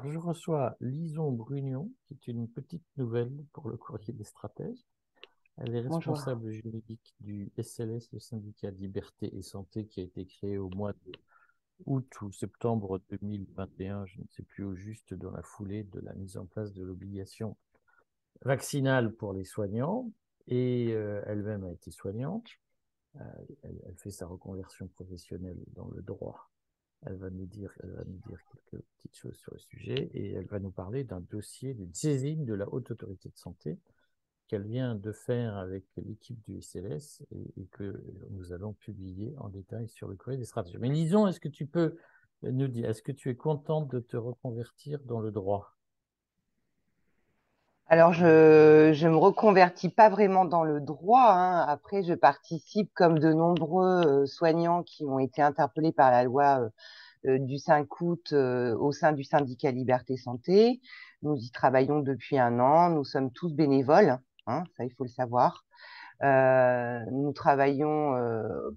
Alors, je reçois Lison Brunion, qui est une petite nouvelle pour le courrier des stratèges. Elle est responsable juridique du SLS, le syndicat Liberté et Santé, qui a été créé au mois de août ou septembre 2021, je ne sais plus au juste, dans la foulée de la mise en place de l'obligation vaccinale pour les soignants. Et euh, elle-même a été soignante. Euh, elle, elle, fait sa reconversion professionnelle dans le droit elle va nous dire, elle va nous dire quelques petites choses sur le sujet et elle va nous parler d'un dossier, d'une saisine de la Haute Autorité de Santé qu'elle vient de faire avec l'équipe du SLS et, que nous allons publier en détail sur le courrier des stratégies. Mais Lison, est-ce que tu peux nous dire, est-ce que tu es contente de te reconvertir dans le droit? Alors, je ne me reconvertis pas vraiment dans le droit. Hein. Après, je participe comme de nombreux euh, soignants qui ont été interpellés par la loi euh, euh, du 5 août au sein du syndicat Liberté Santé. Nous y travaillons depuis un an. Nous sommes tous bénévoles, hein, ça il faut le savoir. nous travaillons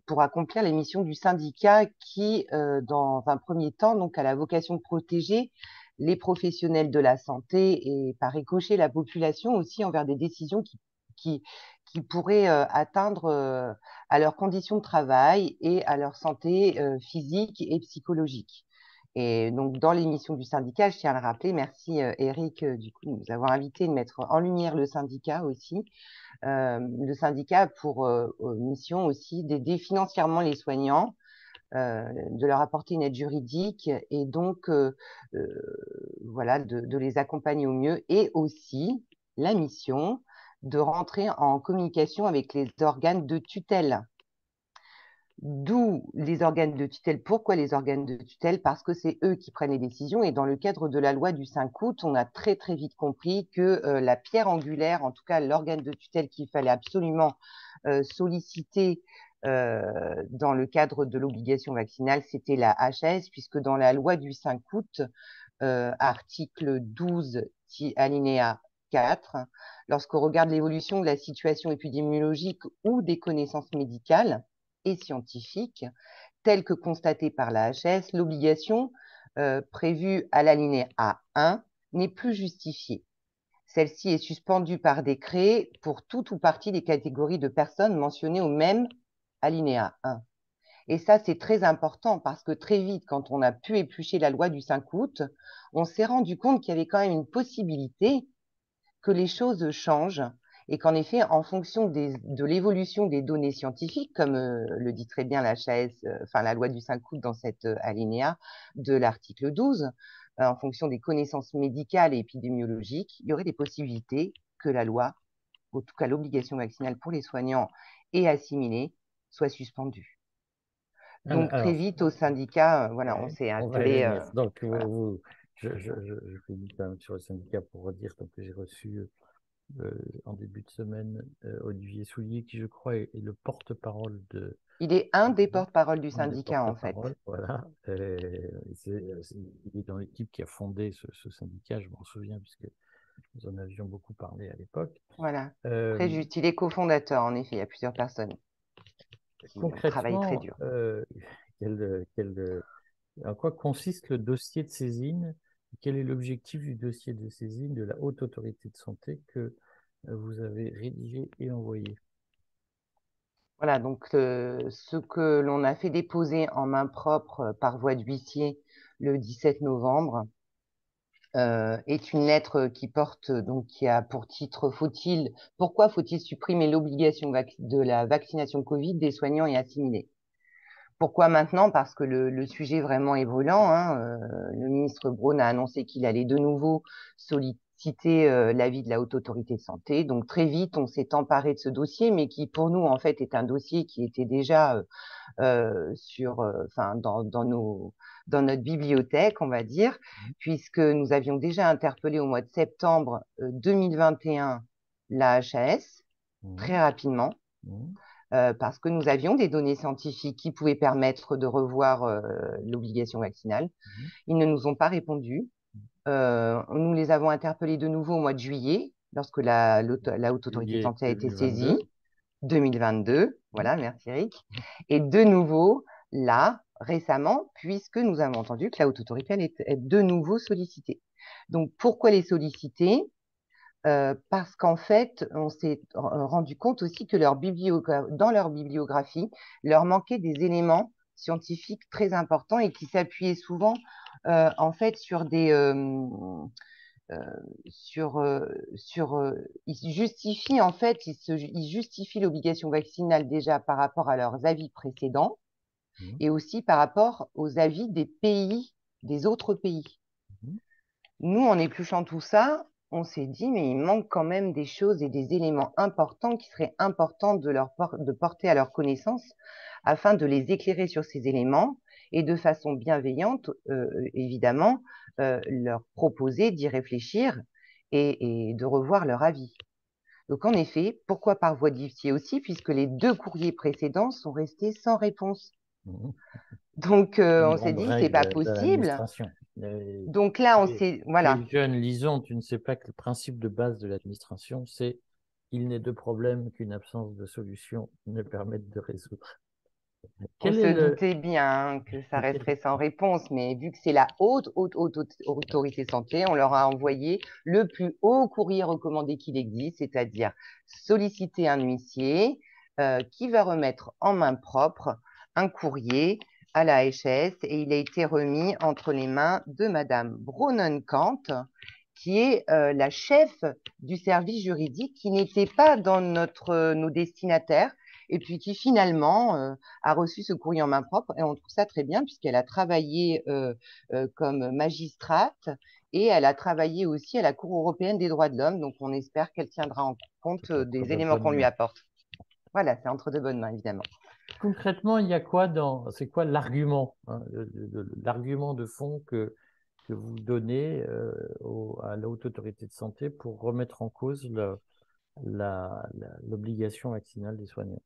pour accomplir les missions du syndicat qui, dans un premier temps, donc a la vocation de protéger les professionnels de la santé et par ricochet la population aussi envers des décisions qui, qui, qui pourraient euh, atteindre euh, à leurs conditions de travail et à leur santé euh, physique et psychologique. Et donc, dans l'émission du syndicat, je tiens à le rappeler, merci Eric du coup, de nous avoir invité de mettre en lumière le syndicat aussi. le syndicat pour mission aussi d'aider financièrement les soignants euh, de leur apporter une aide juridique et donc euh, euh, voilà de, les accompagner au mieux et aussi la mission de rentrer en communication avec les organes de tutelle. D'où les organes de tutelle. Pourquoi les organes de tutelle? Parce que c'est eux qui prennent les décisions. Et dans le cadre de la loi du 5 août, on a très très vite compris que la pierre angulaire, en tout cas l'organe de tutelle qu'il fallait absolument solliciter euh, dans le cadre de l'obligation vaccinale, c'était la HS, puisque dans la loi du 5 août, euh, article 12, alinéa 4, lorsqu'on regarde l'évolution de la situation épidémiologique ou des connaissances médicales et scientifiques, telles que constatées par la HS, l'obligation euh, prévue à l'alinéa 1 n'est plus justifiée. Celle-ci est suspendue par décret pour toute ou partie des catégories de personnes mentionnées au même alinéa 1. Et ça, c'est très important parce que très vite, quand on a pu éplucher la loi du 5 août, on s'est rendu compte qu'il y avait quand même une possibilité que les choses changent et qu'en effet, en fonction de l'évolution des données scientifiques, comme euh, le dit très bien la HAS, euh, enfin la loi du 5 août dans cette euh, alinéa de l'article 12, en fonction des connaissances médicales et épidémiologiques, il y aurait des possibilités que la loi, en tout cas l'obligation vaccinale pour les soignants, est assimilée soit suspendu. Donc très vite au syndicat, euh, voilà, on s'est appelé. Euh, donc je, je, je, fais quand même sur le syndicat pour redire que j'ai reçu euh, en début de semaine Olivier Soulier qui je crois est, le porte-parole de. Il est un des porte-parole du syndicat en fait. Voilà, il est dans l'équipe qui a fondé ce, ce syndicat, je m'en souviens puisque nous en avions beaucoup parlé à l'époque. Voilà. Très juste, il est cofondateur en effet, il y a plusieurs personnes. Concrètement, très dur. Euh, en quoi consiste le dossier de saisine Quel est l'objectif du dossier de saisine de la Haute Autorité de Santé que euh, vous avez rédigé et envoyé? Voilà, donc euh, ce que l'on a fait déposer en main propre par voie d'huissier le 17 novembre, euh, est une lettre qui porte donc qui a pour titre faut-il pourquoi faut-il supprimer l'obligation de la vaccination Covid des soignants et assimilés? Pourquoi maintenant? Parce que le, sujet vraiment est brûlant. Hein. Euh, le ministre Braun a annoncé qu'il allait de nouveau solliciter euh, l'avis de la haute autorité de santé. Donc très vite, on s'est emparé de ce dossier, mais qui pour nous en fait est un dossier qui était déjà sur, enfin dans, dans nos dans notre bibliothèque, on va dire, mmh. puisque nous avions déjà interpellé au mois de septembre 2021 euh, la HAS mmh. très rapidement. Mmh. Euh, parce que nous avions des données scientifiques qui pouvaient permettre de revoir euh, l'obligation vaccinale. Ils ne nous ont pas répondu. Nous les avons interpellés de nouveau au mois de juillet, lorsque la, la Haute Autorité de Santé a été saisie. 2022, voilà, merci Eric. Et de nouveau, là, récemment, puisque nous avons entendu que la haute autorité allait être de nouveau sollicitée. Donc, pourquoi les solliciter? Euh, Parce qu'en fait, on s'est rendu compte aussi que leur dans leur bibliographie, leur manquait des éléments scientifiques très importants et qui s'appuyaient souvent euh, en fait sur des euh, sur sur ils justifient en fait ils, se, ils justifient l'obligation vaccinale déjà par rapport à leurs avis précédents mmh. et aussi par rapport aux avis des pays des autres pays. Mmh. Nous, en épluchant tout ça, on s'est dit, mais il manque quand même des choses et des éléments importants qui seraient importants de, leur de porter à leur connaissance afin de les éclairer sur ces éléments et de façon bienveillante, euh, évidemment, euh, leur proposer d'y réfléchir et, de revoir leur avis. Donc en effet, pourquoi par voie d'huissier aussi, puisque les deux courriers précédents sont restés sans réponse. Mmh. Donc euh, on s'est dit, c'est pas possible. Donc là, on s'est. Voilà. Les jeunes, lisons, tu ne sais pas que le principe de base de l'administration, c'est il n'est de problème qu'une absence de solution ne permette de résoudre. on se doutait bien que ça resterait sans réponse, mais vu que c'est la haute, haute, haute, autorité santé, on leur a envoyé le plus haut courrier recommandé qu'il existe, c'est-à-dire solliciter un huissier euh, qui va remettre en main propre un courrier à la HS et il a été remis entre les mains de Madame Brunnenkant, qui est euh, la chef du service juridique, qui n'était pas dans notre, euh, nos destinataires, et puis qui finalement euh, a reçu ce courrier en main propre. Et on trouve ça très bien, puisqu'elle a travaillé comme magistrate et elle a travaillé aussi à la Cour européenne des droits de l'homme. Donc on espère qu'elle tiendra en compte des éléments qu'on lui apporte. Voilà, c'est entre de bonnes mains, évidemment. Concrètement, il y a quoi dans. C'est quoi l'argument hein, L'argument de fond que, que vous donnez euh, à la haute autorité de santé pour remettre en cause l'obligation vaccinale des soignants?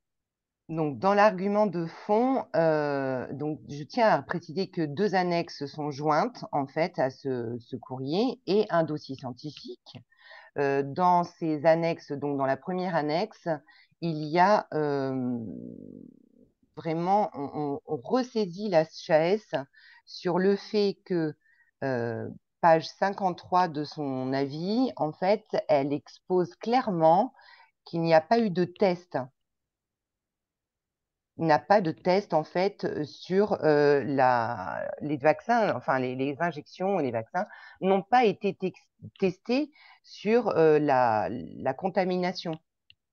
Donc, dans l'argument de fond, euh, donc, je tiens à préciser que deux annexes sont jointes en fait à ce, courrier et un dossier scientifique. Euh, dans ces annexes, donc dans la première annexe, il y a vraiment, on, ressaisit la chaise sur le fait que euh, page 53 de son avis, en fait, elle expose clairement qu'il n'y a pas eu de test. Il n'y a pas de test, en fait, sur euh, la, les vaccins, enfin, les, injections et les vaccins n'ont pas été testés sur euh, la, la, contamination.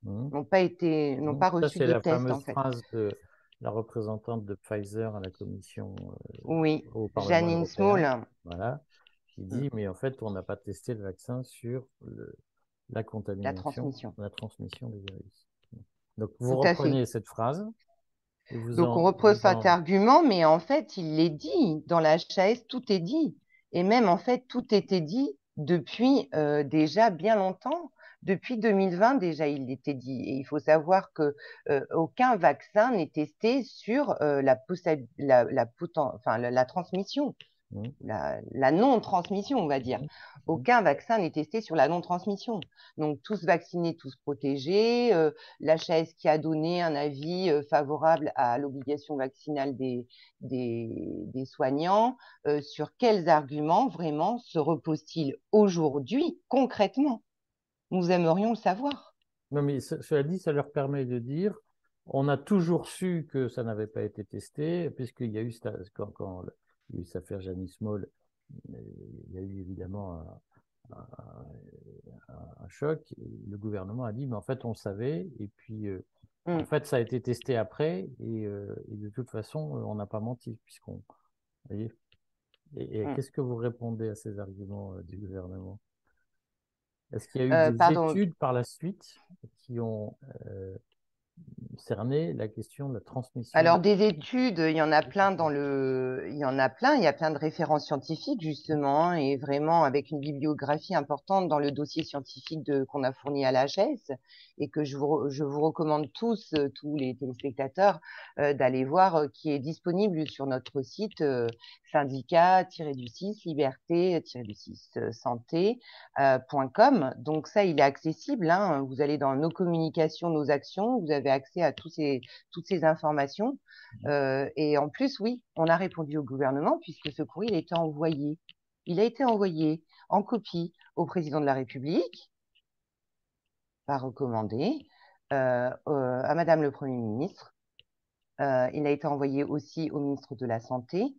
Mmh. N'ont pas été, n'ont mmh. pas reçu de test, en fait. Phrase de la représentante de Pfizer à la commission. Euh, oui, Janine Small. Voilà, qui mm. dit mais en fait, on n'a pas testé le vaccin sur la contamination, la transmission. la transmission des virus. Donc, vous reprenez cette phrase. Donc, on reprend cet argument, mais en fait, il l'est dit. Dans la HAS, tout est dit. Et même, en fait, tout était dit depuis euh, déjà bien longtemps. Depuis 2020 déjà, il était dit. Et il faut savoir que euh, aucun vaccin n'est testé sur euh, la, la, la, enfin, la, transmission, mmh. la, non-transmission, on va dire. Mmh. Aucun vaccin n'est testé sur la non-transmission. Donc tous vaccinés, tous protégés. Euh, L'HAS qui a donné un avis euh, favorable à l'obligation vaccinale des, des, des soignants. sur quels arguments vraiment se repose-t-il aujourd'hui concrètement? Nous aimerions le savoir. Non, mais cela dit, ça leur permet de dire on a toujours su que ça n'avait pas été testé, puisqu'il y a eu, quand, quand il y a eu cette affaire Janice Moll, il y a eu évidemment un, choc. le gouvernement a dit, mais en fait, on savait, et puis euh, en mm. fait, ça a été testé après, et, euh, de toute façon, on n'a pas menti, puisqu'on. Et, et mm. qu'est-ce que vous répondez à ces arguments euh, du gouvernement? Est-ce qu'il y a eu euh, des études par la suite qui ont euh, cerner la question de la transmission Alors des études, il y en a plein dans le, il y en a plein, il y a plein de références scientifiques justement et vraiment avec une bibliographie importante dans le dossier scientifique de qu'on a fourni à l'AGS et que je vous, je vous recommande tous, euh, tous les téléspectateurs, euh, d'aller voir, euh, qui est disponible sur notre site syndicat-du-6 liberté-du-6 santé.com. Donc ça, il est accessible. Hein. Vous allez dans nos communications, nos actions, vous avez avait accès à tous ces, toutes ces informations. Mmh. et en plus, oui, on a répondu au gouvernement puisque ce courrier a été envoyé. Il a été envoyé en copie au président de la République, pas recommandé, à Madame le Premier ministre. il a été envoyé aussi au ministre de la Santé,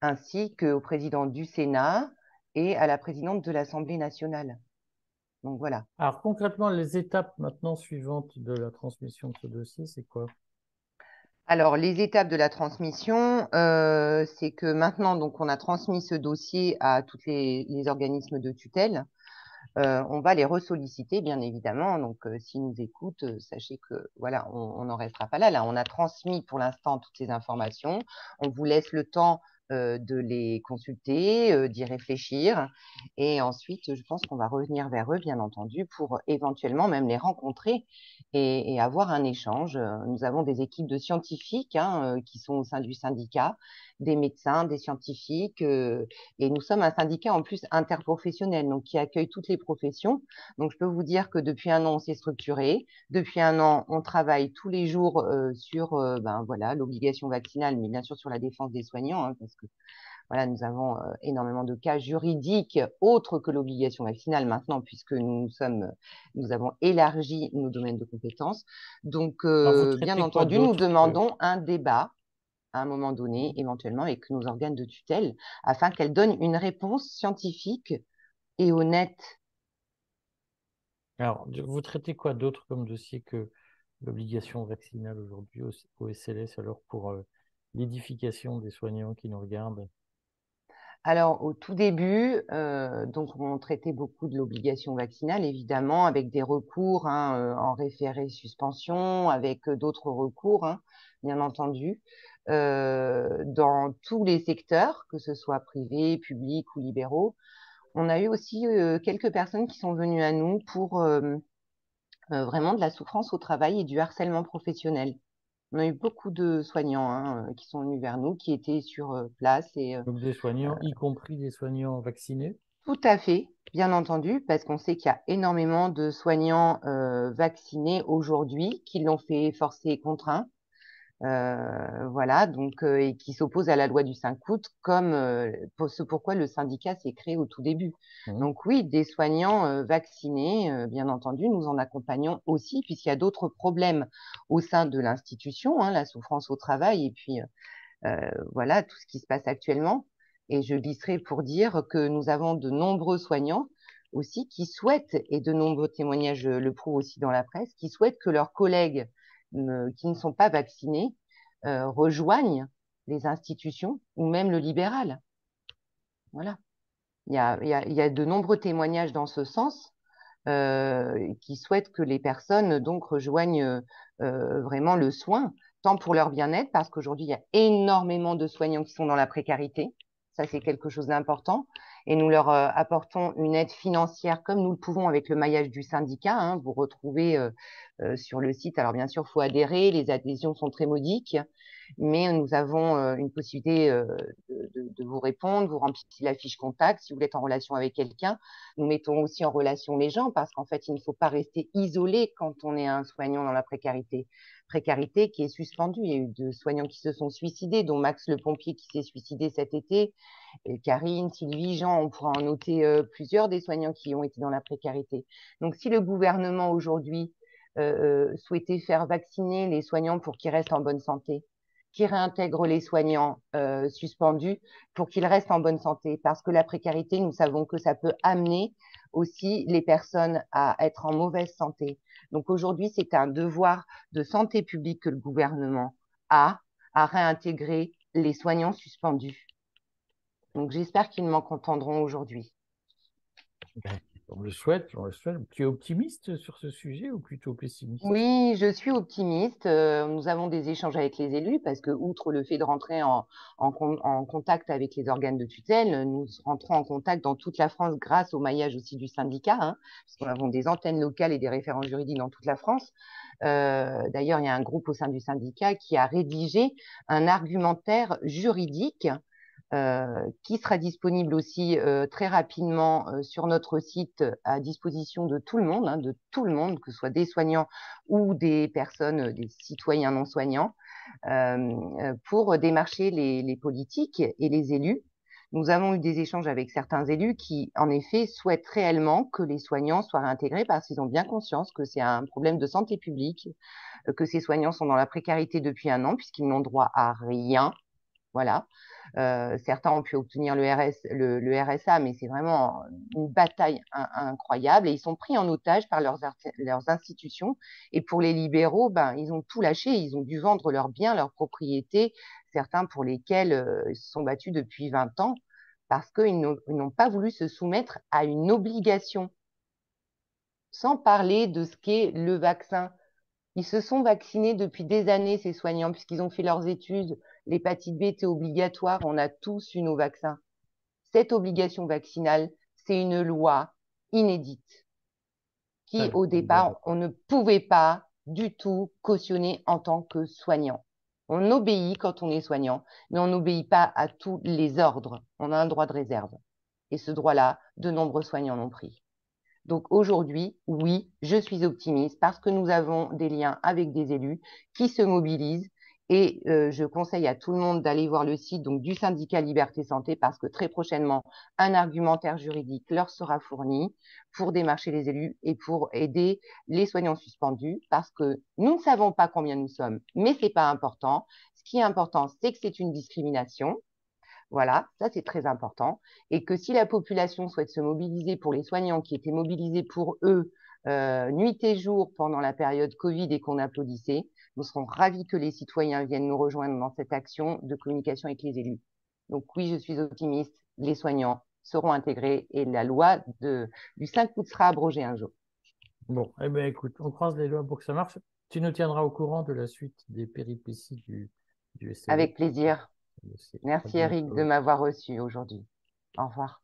ainsi qu'au président du Sénat et à la présidente de l'Assemblée nationale. Donc voilà. Alors concrètement, les étapes maintenant suivantes de la transmission de ce dossier, c'est quoi? Alors, les étapes de la transmission, euh, c'est que maintenant, donc, on a transmis ce dossier à tous les, organismes de tutelle. Euh, on va les ressolliciter, bien évidemment. Donc, euh, s'ils nous écoutent, sachez que voilà, on n'en restera pas là. Là, on a transmis pour l'instant toutes ces informations. On vous laisse le temps euh, de les consulter, euh, d'y réfléchir. Et ensuite, je pense qu'on va revenir vers eux, bien entendu, pour éventuellement même les rencontrer et, avoir un échange. Nous avons des équipes de scientifiques hein, euh, qui sont au sein du syndicat, des médecins, des scientifiques, et nous sommes un syndicat en plus interprofessionnel, donc qui accueille toutes les professions. Donc je peux vous dire que depuis un an, on s'est structuré. Depuis un an, on travaille tous les jours sur ben, voilà l'obligation vaccinale, mais bien sûr sur la défense des soignants, hein, parce que voilà, nous avons euh, énormément de cas juridiques autres que l'obligation vaccinale maintenant, puisque nous sommes, nous avons élargi nos domaines de compétences. Donc, euh, bien entendu, nous demandons un débat à un moment donné, éventuellement, avec nos organes de tutelle, afin qu'elles donnent une réponse scientifique et honnête. Alors, vous traitez quoi d'autre comme dossier que l'obligation vaccinale aujourd'hui au, SLS, alors pour euh, l'édification des soignants qui nous regardent? Alors, au tout début, euh, donc on traitait beaucoup de l'obligation vaccinale, évidemment, avec des recours hein, euh, en référé suspension, avec d'autres recours, hein, bien entendu, dans tous les secteurs, que ce soit privés, publics ou libéraux. On a eu aussi quelques personnes qui sont venues à nous pour vraiment de la souffrance au travail et du harcèlement professionnel. On a eu beaucoup de soignants hein, euh, qui sont venus vers nous, qui étaient sur euh, place. Et, euh, Donc des soignants, y compris des soignants vaccinés? Tout à fait, bien entendu, parce qu'on sait qu'il y a énormément de soignants vaccinés aujourd'hui qui l'ont fait forcer et contraint. Euh, voilà, donc euh, et qui s'oppose à la loi du 5 août, comme euh, pour ce pourquoi le syndicat s'est créé au tout début. Mmh. Donc oui, des soignants vaccinés, bien entendu, nous en accompagnons aussi, puisqu'il y a d'autres problèmes au sein de l'institution, hein, la souffrance au travail, et puis voilà tout ce qui se passe actuellement. Et je glisserai pour dire que nous avons de nombreux soignants aussi qui souhaitent, et de nombreux témoignages le prouvent aussi dans la presse, qui souhaitent que leurs collègues qui ne sont pas vaccinés euh, rejoignent les institutions ou même le libéral. Voilà. Il y a, y a, de nombreux témoignages dans ce sens euh, qui souhaitent que les personnes donc rejoignent euh, vraiment le soin, tant pour leur bien-être, parce qu'aujourd'hui, il y a énormément de soignants qui sont dans la précarité. Ça, c'est quelque chose d'important. Et nous leur apportons une aide financière comme nous le pouvons avec le maillage du syndicat. Hein. Vous retrouvez sur le site. Alors bien sûr, il faut adhérer, les adhésions sont très modiques, mais nous avons euh, une possibilité euh, de, vous répondre, vous remplissez la fiche contact si vous êtes en relation avec quelqu'un. Nous mettons aussi en relation les gens parce qu'en fait, il ne faut pas rester isolé quand on est un soignant dans la précarité. Précarité qui est suspendue. Il y a eu deux soignants qui se sont suicidés, dont Max le pompier qui s'est suicidé cet été, Karine, Sylvie, Jean, on pourra en noter plusieurs des soignants qui ont été dans la précarité. Donc si le gouvernement aujourd'hui euh, euh, souhaiter faire vacciner les soignants pour qu'ils restent en bonne santé, qui réintègre les soignants euh, suspendus pour qu'ils restent en bonne santé. Parce que la précarité, nous savons que ça peut amener aussi les personnes à être en mauvaise santé. Donc aujourd'hui, c'est un devoir de santé publique que le gouvernement a à réintégrer les soignants suspendus. Donc j'espère qu'ils m'en contendront aujourd'hui. Ben, on le souhaite, on le souhaite. Tu es optimiste sur ce sujet ou plutôt pessimiste? Oui, je suis optimiste. Euh, nous avons des échanges avec les élus parce que, outre le fait de rentrer en, contact avec les organes de tutelle, nous rentrons en contact dans toute la France grâce au maillage aussi du syndicat, hein, parce qu'on avons des antennes locales et des référents juridiques dans toute la France. Euh, d'ailleurs, il y a un groupe au sein du syndicat qui a rédigé un argumentaire juridique qui sera disponible aussi très rapidement sur notre site à disposition de tout le monde, hein, de tout le monde, que ce soit des soignants ou des personnes, des citoyens non soignants, pour démarcher les politiques et les élus nous avons eu des échanges avec certains élus qui, en effet, souhaitent réellement que les soignants soient réintégrés parce qu'ils ont bien conscience que c'est un problème de santé publique, euh, que ces soignants sont dans la précarité depuis un an puisqu'ils n'ont droit à rien. Voilà. Euh, certains ont pu obtenir le, RS, le, RSA, mais c'est vraiment une bataille incroyable et ils sont pris en otage par leurs, leurs institutions. Et pour les libéraux, ben, ils ont tout lâché, ils ont dû vendre leurs biens, leurs propriétés, certains pour lesquels euh, ils se sont battus depuis 20 ans parce qu'ils n'ont pas voulu se soumettre à une obligation. Sans parler de ce qu'est le vaccin. Ils se sont vaccinés depuis des années, ces soignants, puisqu'ils ont fait leurs études. L'hépatite B était obligatoire, on a tous eu nos vaccins. Cette obligation vaccinale, c'est une loi inédite qui, au départ, on ne pouvait pas du tout cautionner en tant que soignant. On obéit quand on est soignant, mais on n'obéit pas à tous les ordres. On a un droit de réserve. Et ce droit-là, de nombreux soignants l'ont pris. Donc aujourd'hui, oui, je suis optimiste parce que nous avons des liens avec des élus qui se mobilisent et euh, je conseille à tout le monde d'aller voir le site donc, du syndicat Liberté Santé parce que très prochainement, un argumentaire juridique leur sera fourni pour démarcher les élus et pour aider les soignants suspendus parce que nous ne savons pas combien nous sommes, mais c'est pas important. Ce qui est important, c'est que c'est une discrimination. Voilà, ça c'est très important. Et que si la population souhaite se mobiliser pour les soignants qui étaient mobilisés pour eux euh, nuit et jour pendant la période Covid et qu'on applaudissait, nous serons ravis que les citoyens viennent nous rejoindre dans cette action de communication avec les élus. Donc oui, je suis optimiste, les soignants seront intégrés et la loi de, du 5 août sera abrogée un jour. Bon, eh bien écoute, on croise les lois pour que ça marche. Tu nous tiendras au courant de la suite des péripéties du, du Avec plaisir. Merci Eric de m'avoir reçu aujourd'hui. Au revoir.